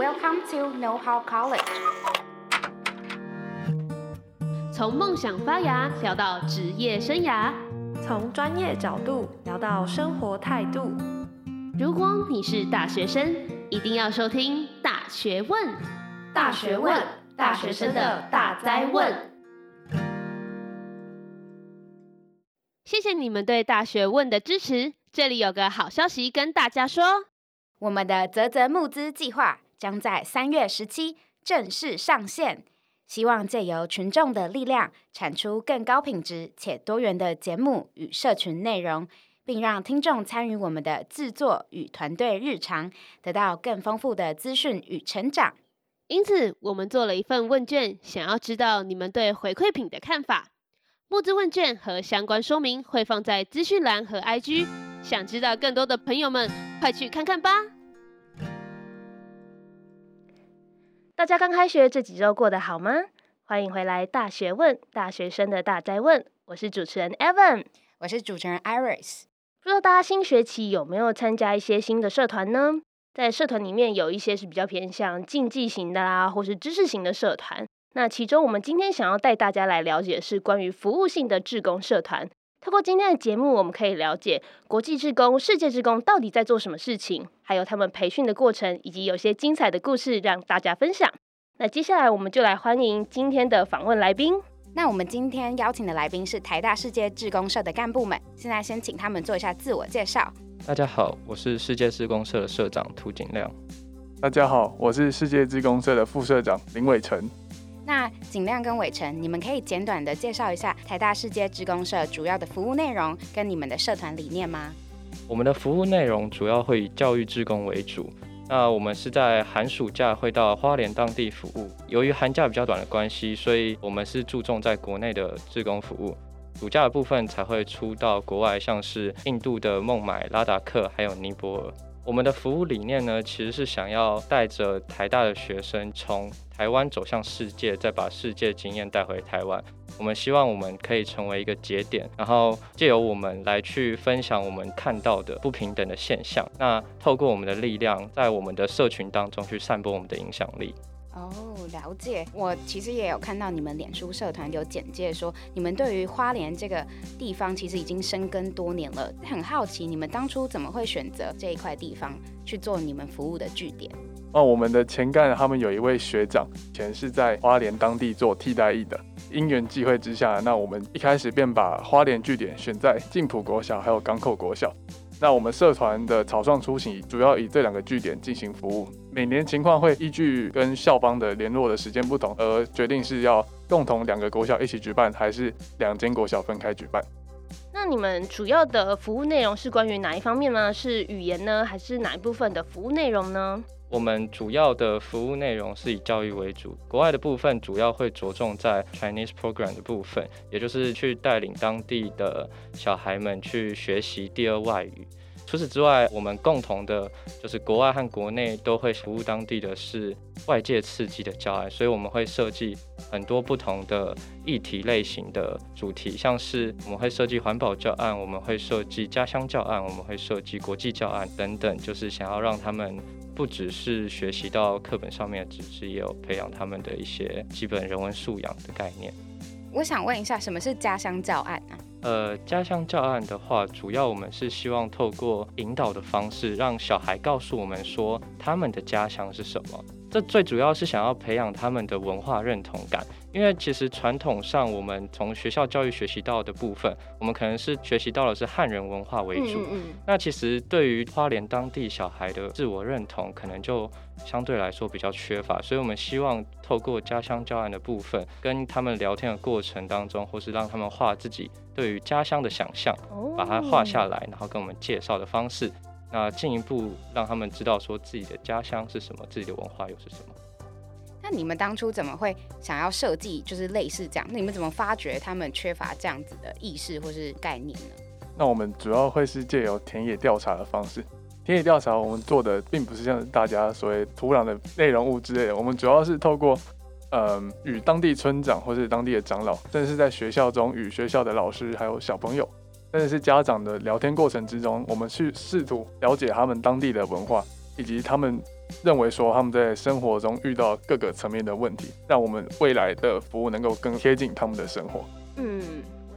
Welcome to Know How College。从梦想发芽聊到职业生涯，从专业角度聊到生活态度。如果你是大学生，一定要收听《大学问》。大学问，大学生的大灾问。谢谢你们对《大学问》的支持。这里有个好消息跟大家说，我们的泽泽募资计划将在三月十七正式上线。希望借由群众的力量，产出更高品质且多元的节目与社群内容，并让听众参与我们的制作与团队日常，得到更丰富的资讯与成长。因此，我们做了一份问卷，想要知道你们对回馈品的看法。募资问卷和相关说明会放在资讯栏和 IG，想知道更多的朋友们，快去看看吧。大家刚开学这几周过得好吗？欢迎回来《大学问》，大学生的大哉问。我是主持人 Evan，我是主持人 Iris。不知道大家新学期有没有参加一些新的社团呢？在社团里面有一些是比较偏向竞技型的啦，或是知识型的社团。那其中我们今天想要带大家来了解的是关于服务性的志工社团。透过今天的节目，我们可以了解国际志工、世界志工到底在做什么事情，还有他们培训的过程，以及有些精彩的故事让大家分享。那接下来我们就来欢迎今天的访问来宾。那我们今天邀请的来宾是台大世界志工社的干部们，现在先请他们做一下自我介绍。大家好，我是世界志工社的社长涂景亮。大家好，我是世界志工社的副社长林伟成。那景亮跟伟成，你们可以简短的介绍一下台大世界志工社主要的服务内容跟你们的社团理念吗？我们的服务内容主要会以教育志工为主。那我们是在寒暑假会到花莲当地服务。由于寒假比较短的关系，所以我们是注重在国内的志工服务。暑假的部分才会出到国外，像是印度的孟买、拉达克，还有尼泊尔。我们的服务理念呢，其实是想要带着台大的学生从台湾走向世界，再把世界经验带回台湾。我们希望我们可以成为一个节点，然后借由我们来去分享我们看到的不平等的现象。那透过我们的力量，在我们的社群当中去散播我们的影响力。哦，了解。我其实也有看到你们脸书社团有简介说，你们对于花莲这个地方其实已经深耕多年了。很好奇，你们当初怎么会选择这一块地方去做你们服务的据点？那，我们的前干他们有一位学长，以前是在花莲当地做替代役的。因缘际会之下，那我们一开始便把花莲据点选在静浦国小还有港口国小。那我们社团的草创出行主要以这两个据点进行服务，每年情况会依据跟校方的联络的时间不同，而决定是要共同两个国小一起举办，还是两间国小分开举办。那你们主要的服务内容是关于哪一方面呢？是语言呢，还是哪一部分的服务内容呢？我们主要的服务内容是以教育为主，国外的部分主要会着重在 Chinese program 的部分，也就是去带领当地的小孩们去学习第二外语。除此之外，我们共同的就是国外和国内都会服务当地的是外界刺激的教案，所以我们会设计很多不同的议题类型的主题，像是我们会设计环保教案，我们会设计家乡教案，我们会设计国际教案等等，就是想要让他们不只是学习到课本上面的知识，也有培养他们的一些基本人文素养的概念。我想问一下，什么是家乡教案呢？呃，家乡教案的话，主要我们是希望透过引导的方式，让小孩告诉我们说他们的家乡是什么。这最主要是想要培养他们的文化认同感。因为其实传统上，我们从学校教育学习到的部分，我们可能是学习到的是汉人文化为主。嗯嗯。那其实对于花莲当地小孩的自我认同，可能就相对来说比较缺乏。所以我们希望透过家乡教案的部分，跟他们聊天的过程当中，或是让他们画自己对于家乡的想象，把它画下来，然后跟我们介绍的方式，那进一步让他们知道说自己的家乡是什么，自己的文化又是什么。你们当初怎么会想要设计就是类似这样？那你们怎么发觉他们缺乏这样子的意识或是概念呢？那我们主要会是借由田野调查的方式。田野调查我们做的并不是像大家所谓土壤的内容物之类的，我们主要是透过嗯与当地村长或是当地的长老，甚至是在学校中与学校的老师还有小朋友，甚至是家长的聊天过程之中，我们去试图了解他们当地的文化以及他们。认为说他们在生活中遇到各个层面的问题，让我们未来的服务能够更贴近他们的生活。嗯。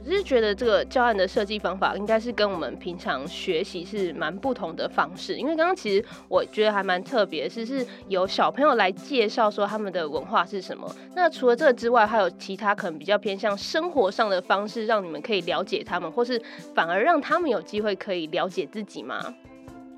我是觉得这个教案的设计方法应该是跟我们平常学习是蛮不同的方式，因为刚刚其实我觉得还蛮特别，是是由小朋友来介绍说他们的文化是什么。那除了这个之外，还有其他可能比较偏向生活上的方式，让你们可以了解他们，或是反而让他们有机会可以了解自己吗？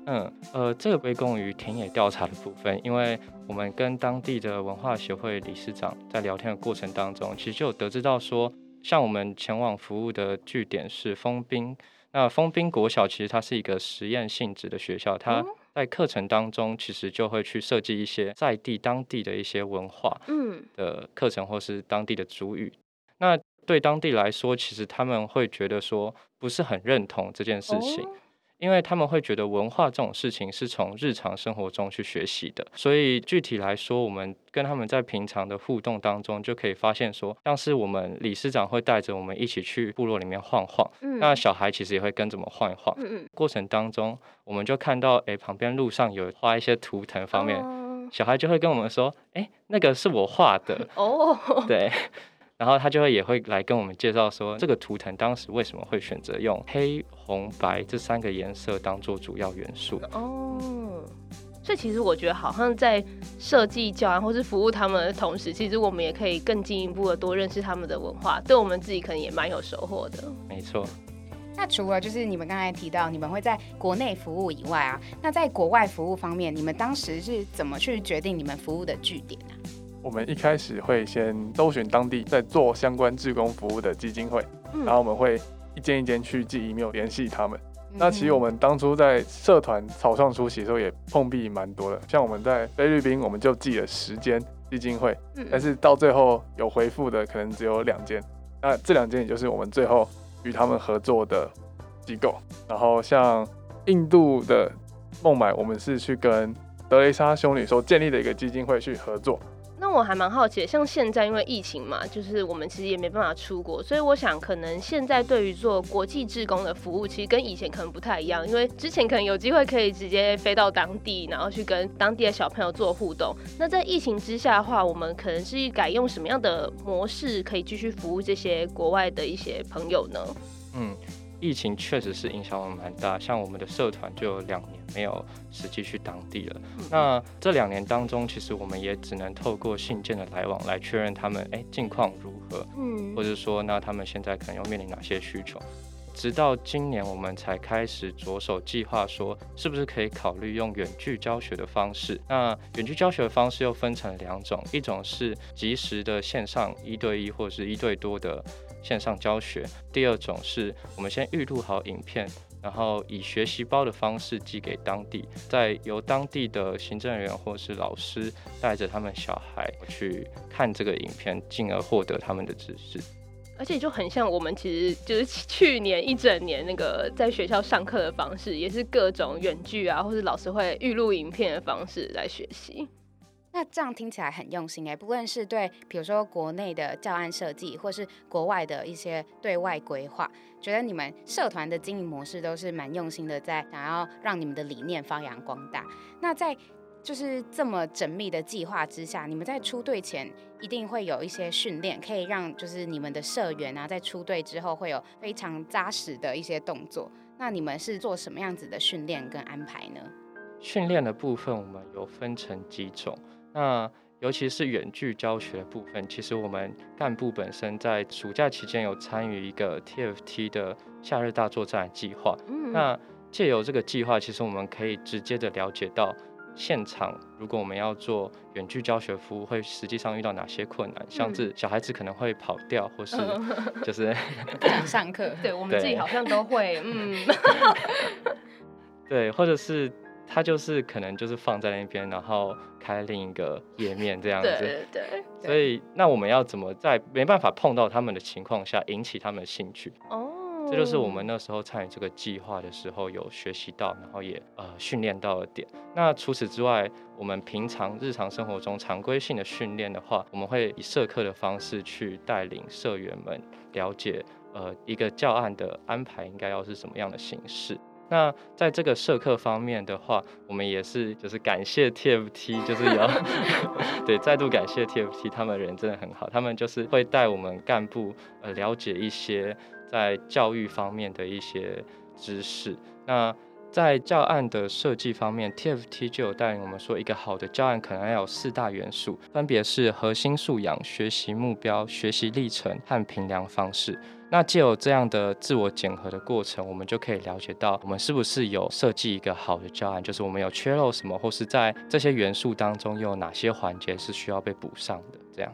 嗯，呃，这个归功于田野调查的部分，因为我们跟当地的文化协会理事长在聊天的过程当中，其实就有得知到说。像我们前往服务的据点是丰滨，那丰滨国小其实它是一个实验性质的学校，它在课程当中其实就会去设计一些在地当地的一些文化嗯的课程，或是当地的主语。那对当地来说，其实他们会觉得说不是很认同这件事情。因为他们会觉得文化这种事情是从日常生活中去学习的，所以具体来说，我们跟他们在平常的互动当中就可以发现说，像是我们理事长会带着我们一起去部落里面晃晃，嗯、那小孩其实也会跟着我们晃一晃。嗯嗯，过程当中，我们就看到，哎，旁边路上有画一些图腾方面，哦、小孩就会跟我们说，哎，那个是我画的。哦，对。然后他就会也会来跟我们介绍说，这个图腾当时为什么会选择用黑、红、白这三个颜色当做主要元素。哦，所以其实我觉得，好像在设计教案或是服务他们的同时，其实我们也可以更进一步的多认识他们的文化，对我们自己可能也蛮有收获的。没错。那除了就是你们刚才提到你们会在国内服务以外啊，那在国外服务方面，你们当时是怎么去决定你们服务的据点呢？我们一开始会先搜寻当地在做相关志工服务的基金会，嗯、然后我们会一间一间去寄 email 联系他们。嗯、那其实我们当初在社团草创初期的时候也碰壁蛮多的，像我们在菲律宾，我们就寄了十间基金会，嗯、但是到最后有回复的可能只有两间。那这两间也就是我们最后与他们合作的机构。然后像印度的孟买，我们是去跟德雷莎修女所建立的一个基金会去合作。那我还蛮好奇，像现在因为疫情嘛，就是我们其实也没办法出国，所以我想可能现在对于做国际志工的服务，其实跟以前可能不太一样，因为之前可能有机会可以直接飞到当地，然后去跟当地的小朋友做互动。那在疫情之下的话，我们可能是改用什么样的模式，可以继续服务这些国外的一些朋友呢？嗯。疫情确实是影响我们蛮大，像我们的社团就有两年没有实际去当地了。嗯、那这两年当中，其实我们也只能透过信件的来往来确认他们哎近况如何，嗯，或者说那他们现在可能要面临哪些需求。直到今年我们才开始着手计划，说是不是可以考虑用远距教学的方式。那远距教学的方式又分成两种，一种是及时的线上一对一或者是一对多的。线上教学，第二种是我们先预录好影片，然后以学习包的方式寄给当地，再由当地的行政人员或是老师带着他们小孩去看这个影片，进而获得他们的知识。而且就很像我们其实就是去年一整年那个在学校上课的方式，也是各种远距啊，或是老师会预录影片的方式来学习。那这样听起来很用心哎，不论是对，比如说国内的教案设计，或是国外的一些对外规划，觉得你们社团的经营模式都是蛮用心的，在想要让你们的理念发扬光大。那在就是这么缜密的计划之下，你们在出队前一定会有一些训练，可以让就是你们的社员啊，在出队之后会有非常扎实的一些动作。那你们是做什么样子的训练跟安排呢？训练的部分我们有分成几种。那尤其是远距教学的部分，其实我们干部本身在暑假期间有参与一个 TFT 的夏日大作战计划。嗯，那借由这个计划，其实我们可以直接的了解到现场，如果我们要做远距教学服务，会实际上遇到哪些困难，像是小孩子可能会跑掉，或是 就是不想上课。对，我们自己好像都会，嗯，对，或者是。他就是可能就是放在那边，然后开另一个页面这样子。对对对。所以那我们要怎么在没办法碰到他们的情况下引起他们的兴趣？哦。这就是我们那时候参与这个计划的时候有学习到，然后也呃训练到的点。那除此之外，我们平常日常生活中常规性的训练的话，我们会以社课的方式去带领社员们了解呃一个教案的安排应该要是什么样的形式。那在这个社课方面的话，我们也是就是感谢 TFT，就是要 对再度感谢 TFT，他们人真的很好，他们就是会带我们干部呃了解一些在教育方面的一些知识。那在教案的设计方面，TFT 就有带领我们说，一个好的教案可能要有四大元素，分别是核心素养、学习目标、学习历程和评量方式。那借由这样的自我检核的过程，我们就可以了解到我们是不是有设计一个好的教案，就是我们有缺漏什么，或是在这些元素当中又有哪些环节是需要被补上的。这样，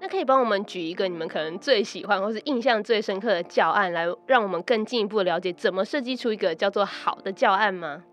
那可以帮我们举一个你们可能最喜欢或是印象最深刻的教案，来让我们更进一步了解怎么设计出一个叫做好的教案吗？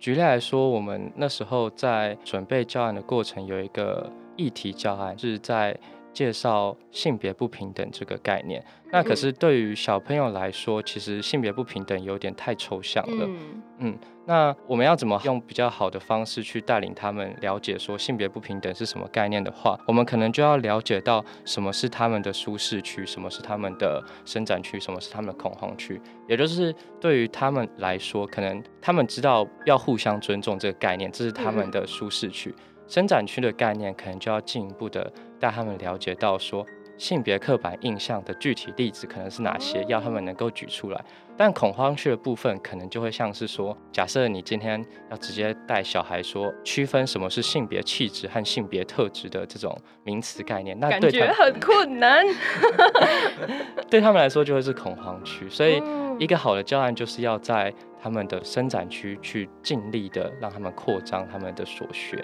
举例来说，我们那时候在准备教案的过程，有一个议题教案，是在。介绍性别不平等这个概念，那可是对于小朋友来说，其实性别不平等有点太抽象了。嗯，嗯，那我们要怎么用比较好的方式去带领他们了解说性别不平等是什么概念的话，我们可能就要了解到什么是他们的舒适区，什么是他们的伸展区，什么是他们的恐慌区。也就是对于他们来说，可能他们知道要互相尊重这个概念，这是他们的舒适区。嗯伸展区的概念，可能就要进一步的带他们了解到说，性别刻板印象的具体例子可能是哪些，要他们能够举出来。但恐慌区的部分，可能就会像是说，假设你今天要直接带小孩说，区分什么是性别气质和性别特质的这种名词概念，那感觉很困难。对他们来说，就会是恐慌区。所以，一个好的教案就是要在他们的伸展区去尽力的让他们扩张他们的所学。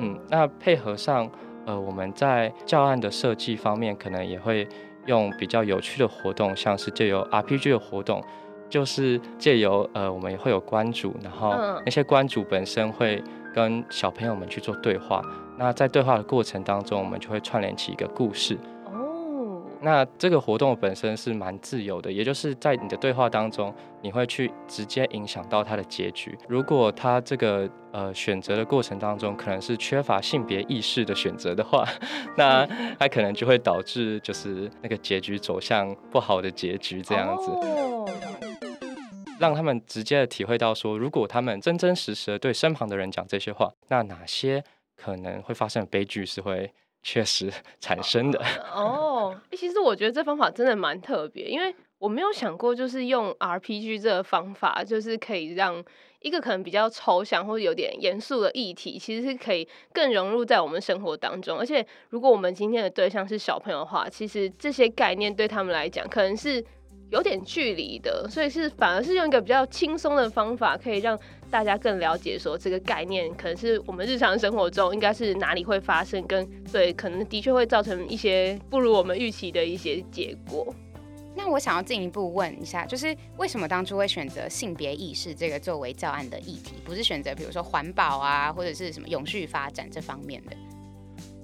嗯，那配合上，呃，我们在教案的设计方面，可能也会用比较有趣的活动，像是借由 RPG 的活动，就是借由呃，我们也会有关主，然后那些关主本身会跟小朋友们去做对话。那在对话的过程当中，我们就会串联起一个故事。那这个活动本身是蛮自由的，也就是在你的对话当中，你会去直接影响到他的结局。如果他这个呃选择的过程当中，可能是缺乏性别意识的选择的话，那他可能就会导致就是那个结局走向不好的结局这样子。Oh. 让他们直接的体会到说，如果他们真真实实的对身旁的人讲这些话，那哪些可能会发生的悲剧是会确实 产生的 哦，其实我觉得这方法真的蛮特别，因为我没有想过，就是用 RPG 这个方法，就是可以让一个可能比较抽象或者有点严肃的议题，其实是可以更融入在我们生活当中。而且，如果我们今天的对象是小朋友的话，其实这些概念对他们来讲，可能是有点距离的，所以是反而是用一个比较轻松的方法，可以让大家更了解说这个概念可能是我们日常生活中应该是哪里会发生，跟对可能的确会造成一些不如我们预期的一些结果。那我想要进一步问一下，就是为什么当初会选择性别意识这个作为教案的议题，不是选择比如说环保啊，或者是什么永续发展这方面的？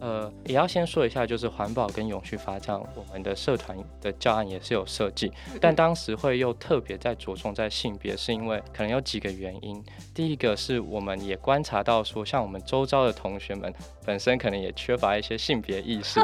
呃，也要先说一下，就是环保跟永续发展，我们的社团的教案也是有设计，但当时会又特别在着重在性别，是因为可能有几个原因。第一个是我们也观察到说，像我们周遭的同学们本身可能也缺乏一些性别意识，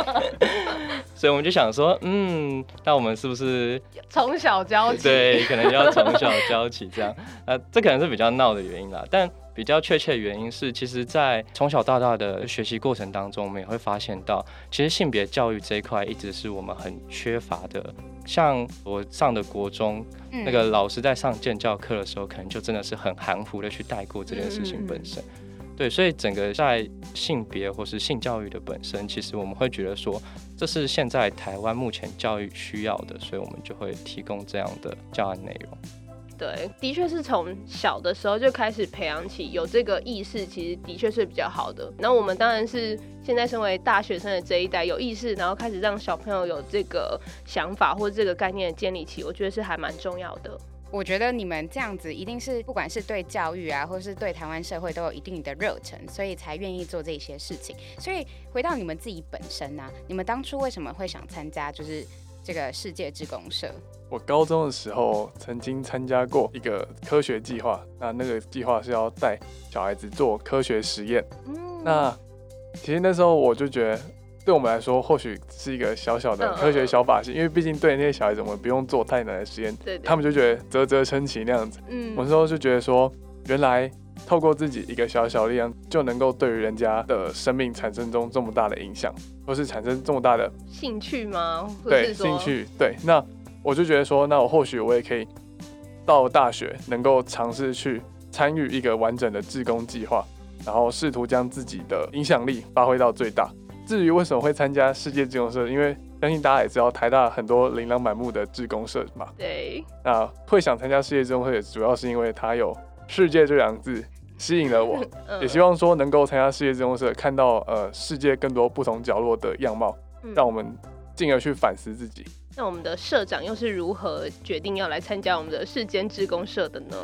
所以我们就想说，嗯，那我们是不是从小教起？对，可能要从小教起这样。呃，这可能是比较闹的原因啦，但。比较确切的原因是，其实，在从小到大的学习过程当中，我们也会发现到，其实性别教育这一块一直是我们很缺乏的。像我上的国中，嗯、那个老师在上建教课的时候，可能就真的是很含糊的去带过这件事情本身。嗯、对，所以整个在性别或是性教育的本身，其实我们会觉得说，这是现在台湾目前教育需要的，所以我们就会提供这样的教案内容。对，的确是从小的时候就开始培养起有这个意识，其实的确是比较好的。那我们当然是现在身为大学生的这一代有意识，然后开始让小朋友有这个想法或这个概念的建立起，我觉得是还蛮重要的。我觉得你们这样子一定是不管是对教育啊，或是对台湾社会都有一定的热忱，所以才愿意做这些事情。所以回到你们自己本身呢、啊，你们当初为什么会想参加？就是。这个世界之公社，我高中的时候曾经参加过一个科学计划，那那个计划是要带小孩子做科学实验。嗯，那其实那时候我就觉得，对我们来说或许是一个小小的科学小把戏，因为毕竟对那些小孩子，我们不用做太难的实验，对，他们就觉得啧啧称奇那样子。嗯，我那时候就觉得说，原来透过自己一个小小力量，就能够对于人家的生命产生中这么大的影响，或是产生这么大的兴趣吗？对，兴趣。对，那我就觉得说，那我或许我也可以到大学，能够尝试去参与一个完整的志工计划，然后试图将自己的影响力发挥到最大。至于为什么会参加世界志工社，因为相信大家也知道，台大很多琳琅满目的志工社嘛。对。那会想参加世界志工社，主要是因为它有“世界”这两个字吸引了我，也希望说能够参加世界志工社，看到呃世界更多不同角落的样貌，让我们进而去反思自己。那我们的社长又是如何决定要来参加我们的世间志工社的呢？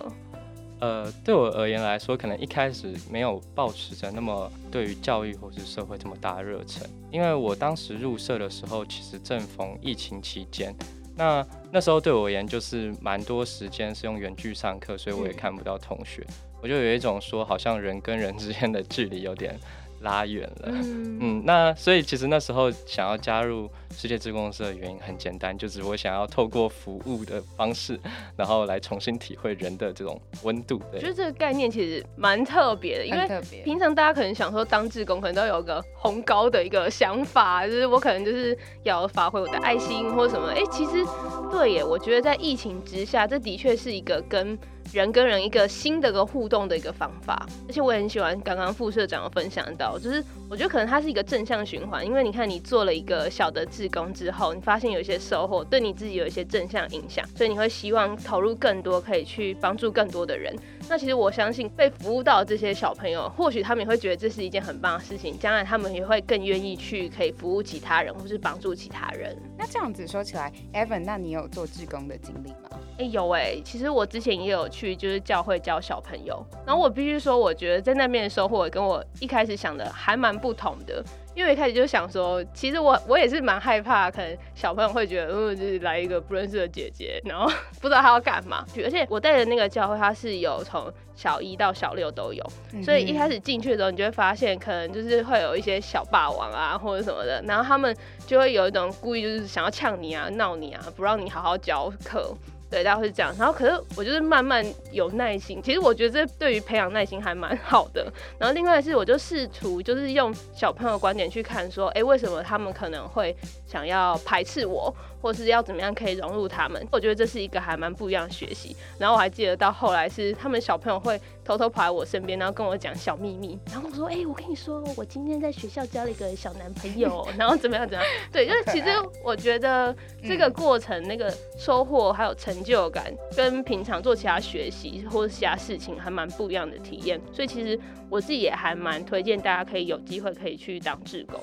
呃，对我而言来说，可能一开始没有抱持着那么对于教育或是社会这么大的热忱，因为我当时入社的时候，其实正逢疫情期间，那那时候对我而言就是蛮多时间是用远距上课，所以我也看不到同学，嗯、我就有一种说好像人跟人之间的距离有点拉远了，嗯，嗯，那所以其实那时候想要加入世界志工社的原因很简单，就是我想要透过服务的方式，然后来重新体会人的这种温度。我觉得这个概念其实蛮特别的，因为平常大家可能想说当志工，可能都有个宏高的一个想法，就是我可能就是要发挥我的爱心或者什么。哎、欸，其实对耶，我觉得在疫情之下，这的确是一个跟。人跟人一个新的一个互动的一个方法，而且我也很喜欢刚刚副社长有分享到，就是我觉得可能它是一个正向循环，因为你看你做了一个小的志工之后，你发现有一些收获，对你自己有一些正向影响，所以你会希望投入更多，可以去帮助更多的人。那其实我相信被服务到这些小朋友，或许他们也会觉得这是一件很棒的事情，将来他们也会更愿意去可以服务其他人，或是帮助其他人。那这样子说起来，Evan，那你有做志工的经历吗？哎、欸，有哎、欸，其实我之前也有去，就是教会教小朋友。然后我必须说，我觉得在那边的收获跟我一开始想的还蛮不同的。因为一开始就想说，其实我我也是蛮害怕，可能小朋友会觉得，嗯，就是来一个不认识的姐姐，然后 不知道她要干嘛。而且我带的那个教会，它是有从小一到小六都有，所以一开始进去的时候，你就会发现，可能就是会有一些小霸王啊，或者什么的，然后他们就会有一种故意就是想要呛你啊、闹你啊，不让你好好教课。对，大家会这样。然后，可是我就是慢慢有耐心。其实我觉得这对于培养耐心还蛮好的。然后，另外是，我就试图就是用小朋友观点去看，说，哎，为什么他们可能会想要排斥我？或是要怎么样可以融入他们？我觉得这是一个还蛮不一样的学习。然后我还记得到后来是他们小朋友会偷偷跑来我身边，然后跟我讲小秘密。然后我说：“哎、欸，我跟你说，我今天在学校交了一个小男朋友。”然后怎么样怎么样？对，就是其实我觉得这个过程那个收获还有成就感，跟平常做其他学习或者其他事情还蛮不一样的体验。所以其实我自己也还蛮推荐大家可以有机会可以去当志工。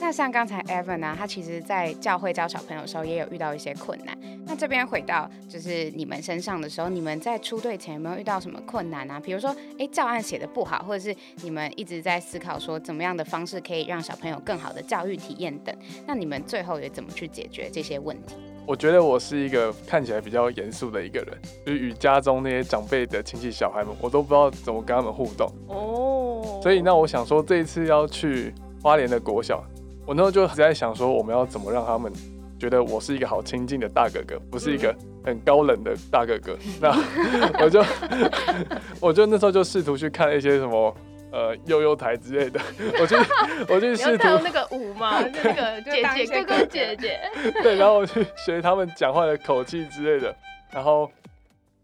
那像刚才 Evan 呢、啊，他其实在教会教小朋友的时候也有遇到一些困难。那这边回到就是你们身上的时候，你们在出队前有没有遇到什么困难啊？比如说，哎，教案写的不好，或者是你们一直在思考说怎么样的方式可以让小朋友更好的教育体验等。那你们最后也怎么去解决这些问题？我觉得我是一个看起来比较严肃的一个人，就是与家中那些长辈的亲戚小孩们，我都不知道怎么跟他们互动。哦。所以那我想说，这一次要去花莲的国小。我那时候就在想说，我们要怎么让他们觉得我是一个好亲近的大哥哥，不是一个很高冷的大哥哥。那我就 我就那时候就试图去看一些什么呃悠悠台之类的，我就 我就试图那个舞嘛，那个 姐姐哥哥姐姐，对，然后我去学他们讲话的口气之类的，然后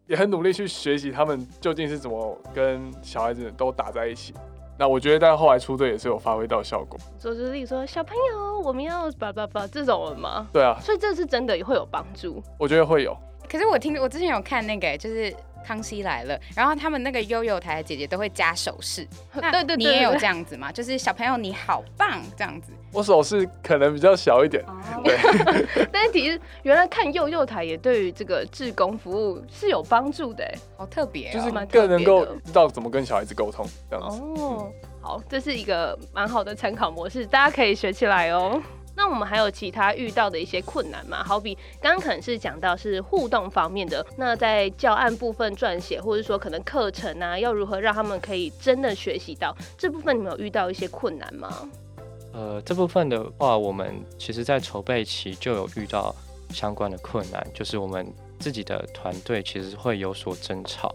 也很努力去学习他们究竟是怎么跟小孩子都打在一起。那我觉得，但后来出队也是有发挥到效果。说就是例如说，小朋友，我们要叭叭叭这种人吗？对啊，所以这是真的也会有帮助。我觉得会有。可是我听我之前有看那个，就是。康熙来了，然后他们那个幼幼台的姐姐都会加手势，对对对，你也有这样子吗？就是小朋友你好棒这样子。我手势可能比较小一点，哦、对。但是其实原来看幼幼台也对于这个志工服务是有帮助的，好特别、哦，就是更能够知道怎么跟小孩子沟通这样子。哦，好，这是一个蛮好的参考模式，大家可以学起来哦。那我们还有其他遇到的一些困难吗？好比刚刚可能是讲到是互动方面的，那在教案部分撰写，或者说可能课程啊，要如何让他们可以真的学习到这部分，你们有遇到一些困难吗？呃，这部分的话，我们其实在筹备期就有遇到相关的困难，就是我们自己的团队其实会有所争吵，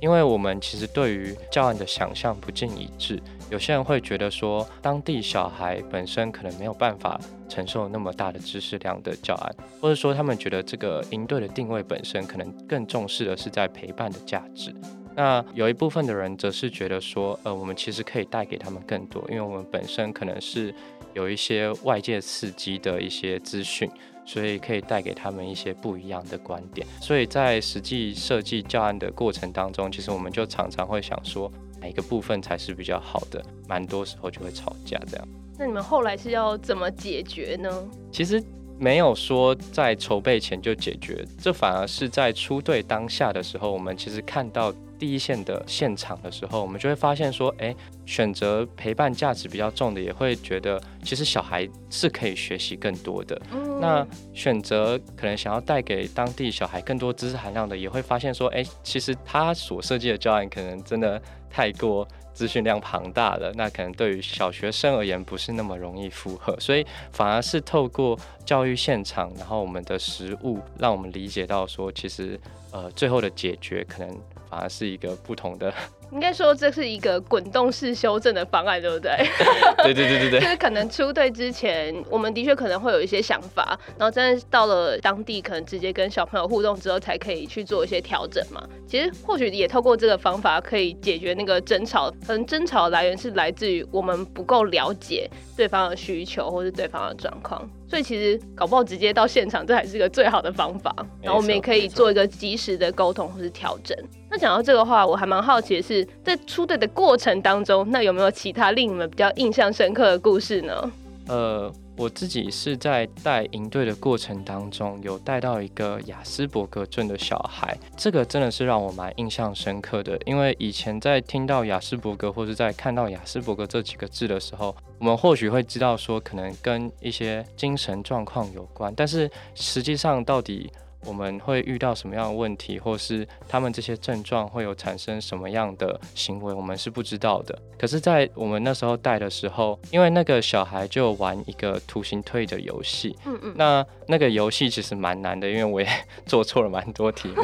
因为我们其实对于教案的想象不尽一致。有些人会觉得说，当地小孩本身可能没有办法承受那么大的知识量的教案，或者说他们觉得这个营队的定位本身可能更重视的是在陪伴的价值。那有一部分的人则是觉得说，呃，我们其实可以带给他们更多，因为我们本身可能是有一些外界刺激的一些资讯，所以可以带给他们一些不一样的观点。所以在实际设计教案的过程当中，其实我们就常常会想说。哪一个部分才是比较好的？蛮多时候就会吵架这样。那你们后来是要怎么解决呢？其实没有说在筹备前就解决，这反而是在出队当下的时候，我们其实看到第一线的现场的时候，我们就会发现说，哎，选择陪伴价值比较重的，也会觉得其实小孩是可以学习更多的。嗯。那选择可能想要带给当地小孩更多知识含量的，也会发现说，哎，其实他所设计的教案可能真的。太过资讯量庞大了，那可能对于小学生而言不是那么容易负荷，所以反而是透过教育现场，然后我们的实物，让我们理解到说，其实呃最后的解决可能反而是一个不同的。应该说这是一个滚动式修正的方案，对不对？对对对对对。就是可能出队之前，我们的确可能会有一些想法，然后真的到了当地，可能直接跟小朋友互动之后，才可以去做一些调整嘛。其实或许也透过这个方法，可以解决那个争吵。可能争吵的来源是来自于我们不够了解对方的需求，或是对方的状况。所以其实搞不好直接到现场，这还是一个最好的方法。然后我们也可以做一个及时的沟通或是调整。那讲到这个话，我还蛮好奇的是，在出队的过程当中，那有没有其他令你们比较印象深刻的故事呢？呃。我自己是在带营队的过程当中，有带到一个雅斯伯格症的小孩，这个真的是让我蛮印象深刻的。因为以前在听到雅斯伯格或是在看到雅斯伯格这几个字的时候，我们或许会知道说可能跟一些精神状况有关，但是实际上到底。我们会遇到什么样的问题，或是他们这些症状会有产生什么样的行为，我们是不知道的。可是，在我们那时候带的时候，因为那个小孩就玩一个图形推的游戏，嗯嗯，那那个游戏其实蛮难的，因为我也做错了蛮多题目，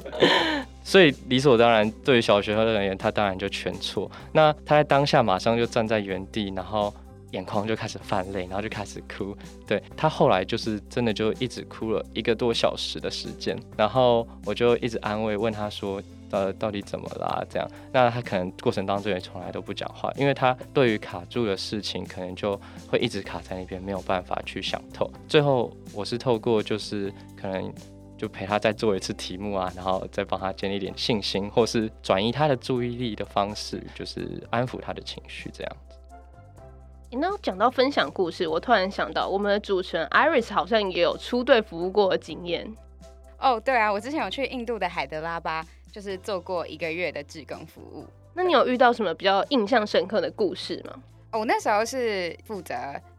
所以理所当然，对于小学生而言，他当然就全错。那他在当下马上就站在原地，然后。眼眶就开始泛泪，然后就开始哭。对，他后来就是真的就一直哭了一个多小时的时间，然后我就一直安慰，问他说：“呃，到底怎么啦？”这样，那他可能过程当中也从来都不讲话，因为他对于卡住的事情，可能就会一直卡在那边，没有办法去想透。最后，我是透过就是可能就陪他再做一次题目啊，然后再帮他建立一点信心，或是转移他的注意力的方式，就是安抚他的情绪，这样子。那讲到分享故事，我突然想到，我们的主持人 Iris 好像也有出队服务过的经验。哦，对啊，我之前有去印度的海德拉巴，就是做过一个月的志工服务。那你有遇到什么比较印象深刻的故事吗？哦，我那时候是负责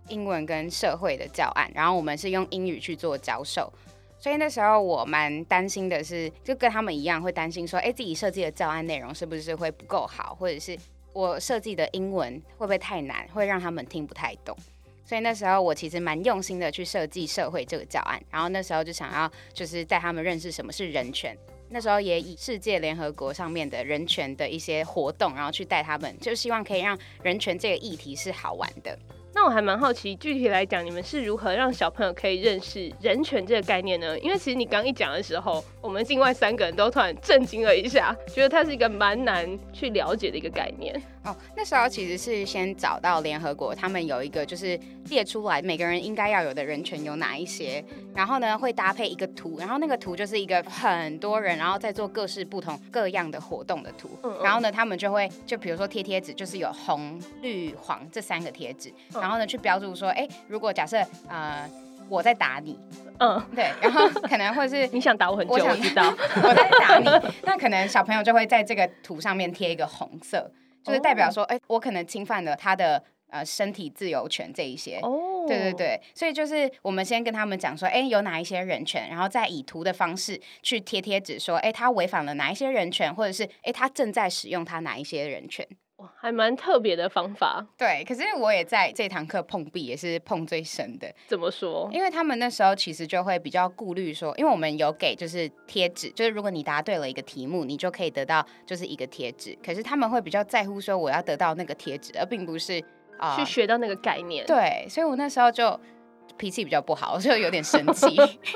英文跟社会的教案，然后我们是用英语去做教授，所以那时候我蛮担心的是，就跟他们一样，会担心说，哎，自己设计的教案内容是不是会不够好，或者是。我设计的英文会不会太难，会让他们听不太懂？所以那时候我其实蛮用心的去设计社会这个教案，然后那时候就想要就是带他们认识什么是人权。那时候也以世界联合国上面的人权的一些活动，然后去带他们，就希望可以让人权这个议题是好玩的。那我还蛮好奇，具体来讲，你们是如何让小朋友可以认识人权这个概念呢？因为其实你刚一讲的时候，我们另外三个人都突然震惊了一下，觉得它是一个蛮难去了解的一个概念。哦，那时候其实是先找到联合国，他们有一个就是列出来每个人应该要有的人权有哪一些，然后呢会搭配一个图，然后那个图就是一个很多人然后在做各式不同各样的活动的图，嗯嗯，然后呢他们就会就比如说贴贴纸，就是有红、绿、黄这三个贴纸，然后呢去标注说，哎，如果假设呃我在打你，嗯，对，然后可能会是 你想打我很久，我想知道 我在打你，那可能小朋友就会在这个图上面贴一个红色。就是代表说，哎、欸，我可能侵犯了他的呃身体自由权这一些。哦，oh. 对对对，所以就是我们先跟他们讲说，哎、欸，有哪一些人权，然后再以图的方式去贴贴纸，说，哎、欸，他违反了哪一些人权，或者是哎、欸，他正在使用他哪一些人权。哇，还蛮特别的方法。对，可是我也在这堂课碰壁，也是碰最深的。怎么说？因为他们那时候其实就会比较顾虑说，因为我们有给就是贴纸，就是如果你答对了一个题目，你就可以得到就是一个贴纸。可是他们会比较在乎说我要得到那个贴纸，而并不是啊、呃、去学到那个概念。对，所以我那时候就。脾气比较不好，就有点生气。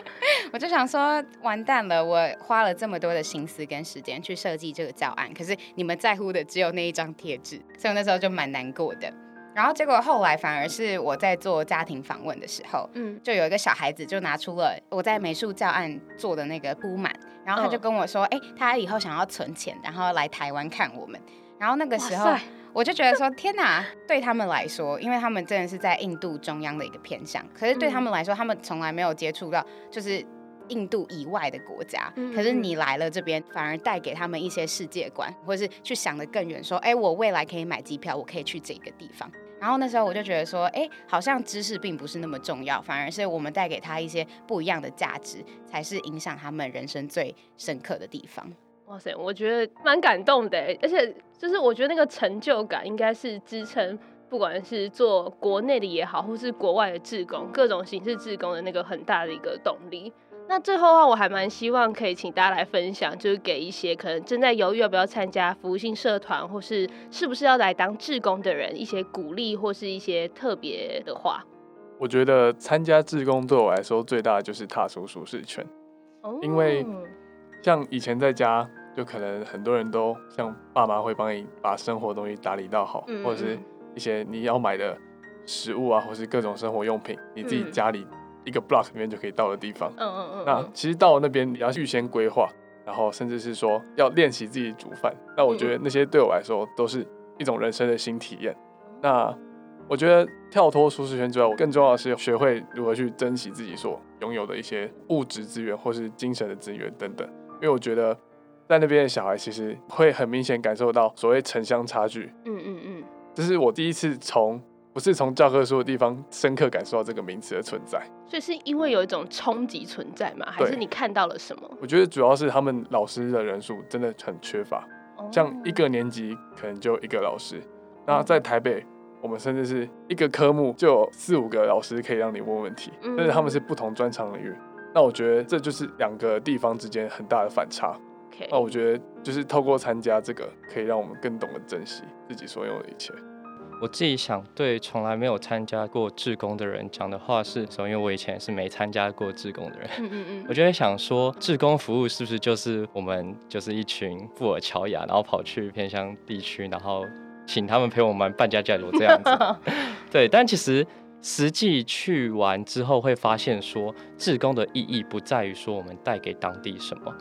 我就想说，完蛋了！我花了这么多的心思跟时间去设计这个教案，可是你们在乎的只有那一张贴纸，所以我那时候就蛮难过的。然后结果后来反而是我在做家庭访问的时候，嗯，就有一个小孩子就拿出了我在美术教案做的那个布满，然后他就跟我说：“哎、嗯欸，他以后想要存钱，然后来台湾看我们。”然后那个时候。我就觉得说，天哪！对他们来说，因为他们真的是在印度中央的一个偏向，可是对他们来说，他们从来没有接触到就是印度以外的国家。可是你来了这边，反而带给他们一些世界观，或是去想得更远，说，哎，我未来可以买机票，我可以去这个地方。然后那时候我就觉得说，哎，好像知识并不是那么重要，反而是我们带给他一些不一样的价值，才是影响他们人生最深刻的地方。哇塞，我觉得蛮感动的，而且就是我觉得那个成就感应该是支撑，不管是做国内的也好，或是国外的志工，各种形式志工的那个很大的一个动力。那最后的话，我还蛮希望可以请大家来分享，就是给一些可能正在犹豫要不要参加服务性社团，或是是不是要来当志工的人一些鼓励，或是一些特别的话。我觉得参加志工对我来说最大的就是踏出舒适圈，哦，因为像以前在家。就可能很多人都像爸妈会帮你把生活东西打理到好，嗯、或者是一些你要买的食物啊，或是各种生活用品，你自己家里一个 block 里面就可以到的地方。嗯嗯嗯。那其实到了那边，你要预先规划，然后甚至是说要练习自己煮饭。那我觉得那些对我来说都是一种人生的新体验。那我觉得跳脱舒适圈之外，我更重要的是学会如何去珍惜自己所拥有的一些物质资源，或是精神的资源等等。因为我觉得。在那边的小孩其实会很明显感受到所谓城乡差距。嗯嗯嗯，这是我第一次从不是从教科书的地方深刻感受到这个名词的存在。所以是因为有一种冲击存在吗？还是你看到了什么？我觉得主要是他们老师的人数真的很缺乏，像一个年级可能就一个老师。那在台北，我们甚至是一个科目就有四五个老师可以让你问问题，但是他们是不同专长领域。那我觉得这就是两个地方之间很大的反差。那我觉得就是透过参加这个，可以让我们更懂得珍惜自己所有的一切。我自己想对从来没有参加过志工的人讲的话是：首先，因为我以前是没参加过志工的人，嗯嗯嗯，我就会想说，志工服务是不是就是我们就是一群富尔乔亚，然后跑去偏乡地区，然后请他们陪我们办家家酒这样子？对，但其实实际去完之后，会发现说，志工的意义不在于说我们带给当地什么。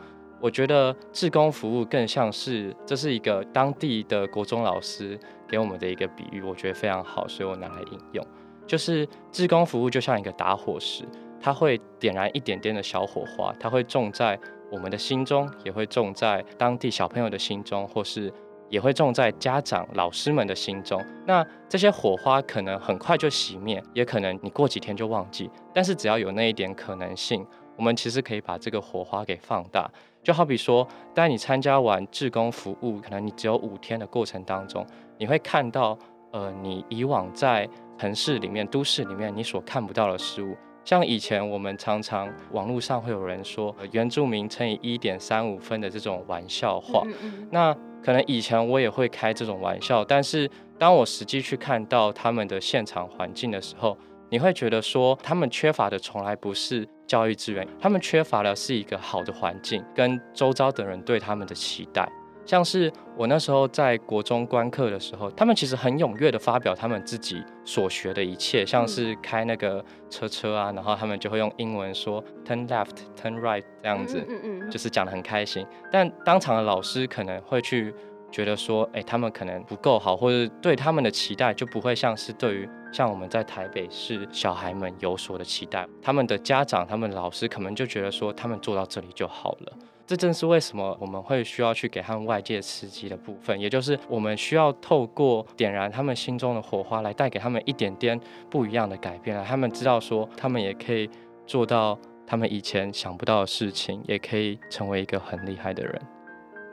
我觉得志工服务更像是，这是一个当地的国中老师给我们的一个比喻，我觉得非常好，所以我拿来引用。就是志工服务就像一个打火石，它会点燃一点点的小火花，它会种在我们的心中，也会种在当地小朋友的心中，或是也会种在家长、老师们的心中。那这些火花可能很快就熄灭，也可能你过几天就忘记，但是只要有那一点可能性，我们其实可以把这个火花给放大。就好比说，当你参加完志工服务，可能你只有五天的过程当中，你会看到，呃，你以往在城市里面、都市里面你所看不到的事物。像以前我们常常网络上会有人说，呃，原住民乘以一点三五分的这种玩笑话。嗯嗯。那可能以前我也会开这种玩笑，但是当我实际去看到他们的现场环境的时候，你会觉得说，他们缺乏的从来不是。教育资源，他们缺乏的是一个好的环境，跟周遭的人对他们的期待。像是我那时候在国中观课的时候，他们其实很踊跃的发表他们自己所学的一切，像是开那个车车啊，然后他们就会用英文说 turn left, turn right 这样子，就是讲的很开心。但当场的老师可能会去。觉得说，哎、他们可能不够好，或者对他们的期待就不会像是对于像我们在台北市小孩们有所的期待。他们的家长、他们老师可能就觉得说，他们做到这里就好了。这正是为什么我们会需要去给他们外界刺激的部分，也就是我们需要透过点燃他们心中的火花，来带给他们一点点不一样的改变，让他们知道说，他们也可以做到他们以前想不到的事情，也可以成为一个很厉害的人。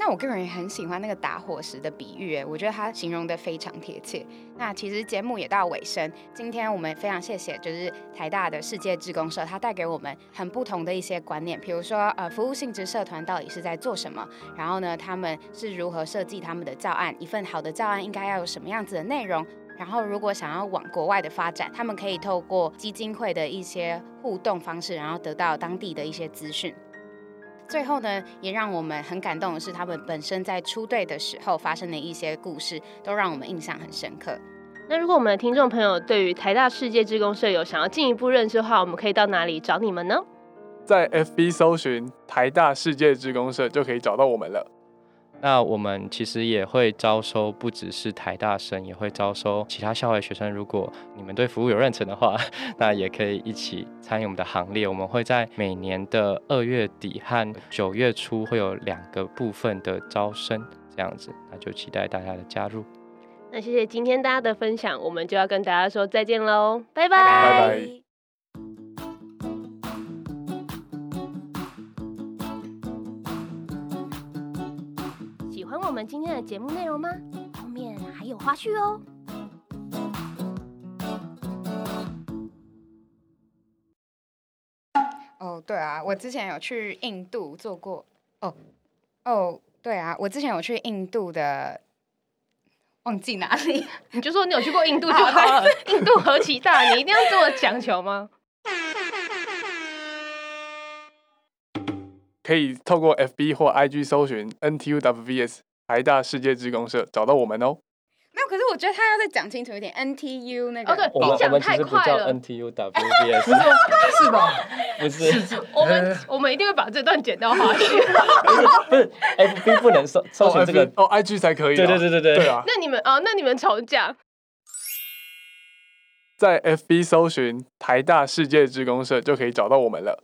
我个人也很喜欢那个打火石的比喻，哎，我觉得它形容得非常贴切。那其实节目也到尾声，今天我们非常谢谢，就是台大的世界志工社，它带给我们很不同的一些观念，比如说呃，服务性质社团到底是在做什么，然后呢，他们是如何设计他们的教案，一份好的教案应该要有什么样子的内容。然后，如果想要往国外的发展，他们可以透过基金会的一些互动方式，然后得到当地的一些资讯。最后呢，也让我们很感动的是，他们本身在出队的时候发生的一些故事，都让我们印象很深刻。那如果我们的听众朋友对于台大世界志工社有想要进一步认识的话，我们可以到哪里找你们呢？在 FB 搜寻台大世界志工社就可以找到我们了。那我们其实也会招收，不只是台大生，也会招收其他校外学生。如果你们对服务有热忱的话，那也可以一起参与我们的行列。我们会在每年的二月底和九月初会有两个部分的招生，这样子，那就期待大家的加入。那谢谢今天大家的分享，我们就要跟大家说再见喽，拜拜。拜拜。们今天的节目内容吗？后面还有花絮哦。哦，对啊，我之前有去印度做过。哦，哦，对啊，我之前有去印度的，忘记哪里？你就说你有去过印度就 好了。印度何其大，你一定要这么强求吗？可以透过 FB 或 IG 搜寻 NTUWVS。台大世界志工社找到我们哦。没有，可是我觉得他要再讲清楚一点。NTU 那个，哦对，我们你讲太快了。NTUWVS 是吧？不是，我们我们一定会把这段剪掉花絮。不是，FB 不能搜搜寻这个哦，IG 才可以。对对对对对。对啊。那你们哦，那你们重讲。在 FB 搜寻台大世界志工社就可以找到我们了。